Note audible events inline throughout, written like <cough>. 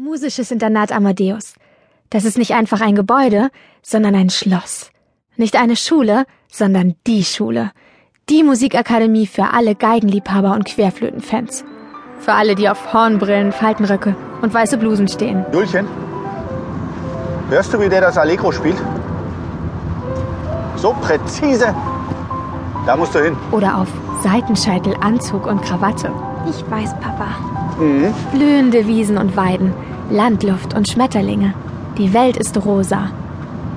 Musisches Internat Amadeus. Das ist nicht einfach ein Gebäude, sondern ein Schloss. Nicht eine Schule, sondern die Schule. Die Musikakademie für alle Geigenliebhaber und Querflötenfans. Für alle, die auf Hornbrillen, Faltenröcke und weiße Blusen stehen. Julchen, hörst du, wie der das Allegro spielt? So präzise. Da musst du hin. Oder auf Seitenscheitel, Anzug und Krawatte. Ich weiß, Papa. Mhm. Blühende Wiesen und Weiden, Landluft und Schmetterlinge. Die Welt ist rosa.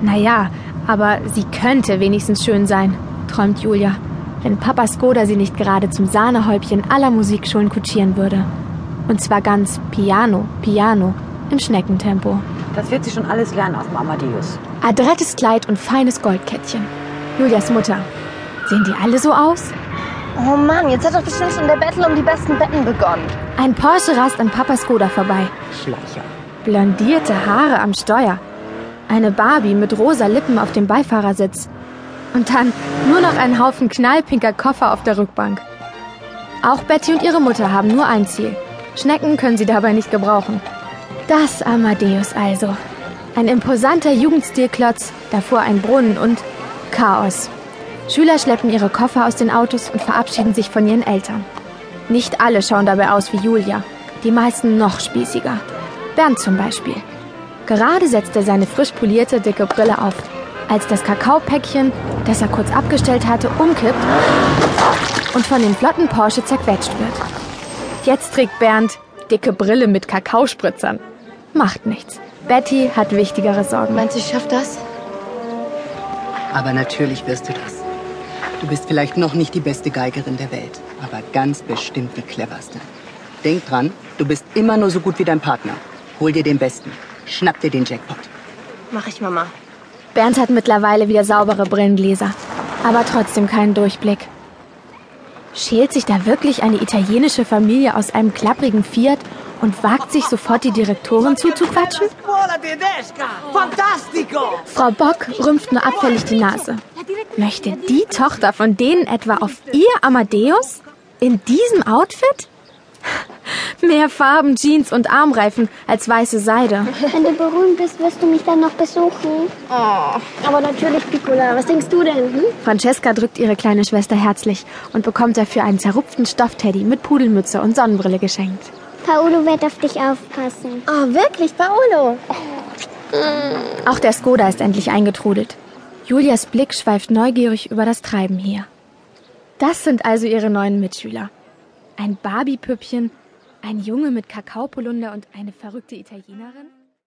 Naja, aber sie könnte wenigstens schön sein, träumt Julia, wenn Papa Skoda sie nicht gerade zum Sahnehäubchen aller Musikschulen kutschieren würde. Und zwar ganz piano, piano, im Schneckentempo. Das wird sie schon alles lernen auf dem Amadeus. Adrettes Kleid und feines Goldkettchen. Julias Mutter. Sehen die alle so aus? Oh Mann, jetzt hat doch bestimmt schon der Battle um die besten Betten begonnen. Ein Porsche rast an Papa Skoda vorbei. Schleicher. Blondierte Haare am Steuer. Eine Barbie mit rosa Lippen auf dem Beifahrersitz. Und dann nur noch ein Haufen knallpinker Koffer auf der Rückbank. Auch Betty und ihre Mutter haben nur ein Ziel. Schnecken können sie dabei nicht gebrauchen. Das Amadeus also. Ein imposanter Jugendstilklotz, davor ein Brunnen und Chaos. Schüler schleppen ihre Koffer aus den Autos und verabschieden sich von ihren Eltern. Nicht alle schauen dabei aus wie Julia, die meisten noch spießiger. Bernd zum Beispiel. Gerade setzt er seine frisch polierte, dicke Brille auf, als das Kakaopäckchen, das er kurz abgestellt hatte, umkippt und von dem flotten Porsche zerquetscht wird. Jetzt trägt Bernd dicke Brille mit Kakaospritzern. Macht nichts. Betty hat wichtigere Sorgen. Meinst du, ich schaff das? Aber natürlich wirst du das. Du bist vielleicht noch nicht die beste Geigerin der Welt, aber ganz bestimmt die cleverste. Denk dran, du bist immer nur so gut wie dein Partner. Hol dir den Besten. Schnapp dir den Jackpot. Mach ich, Mama. Bernd hat mittlerweile wieder saubere Brillengläser, aber trotzdem keinen Durchblick. Schält sich da wirklich eine italienische Familie aus einem klapprigen Fiat und wagt sich sofort die Direktorin zuzuquatschen? Frau Bock rümpft nur abfällig die Nase. Möchte die Tochter von denen etwa auf ihr Amadeus? In diesem Outfit? <laughs> Mehr Farben, Jeans und Armreifen als weiße Seide. Wenn du berühmt bist, wirst du mich dann noch besuchen. Oh. Aber natürlich, Piccola. Was denkst du denn? Hm? Francesca drückt ihre kleine Schwester herzlich und bekommt dafür einen zerrupften Stoffteddy mit Pudelmütze und Sonnenbrille geschenkt. Paolo wird auf dich aufpassen. Oh, wirklich, Paolo? Auch der Skoda ist endlich eingetrudelt. Julias Blick schweift neugierig über das Treiben hier. Das sind also ihre neuen Mitschüler. Ein Barbie-Püppchen, ein Junge mit Kakaopolunder und eine verrückte Italienerin?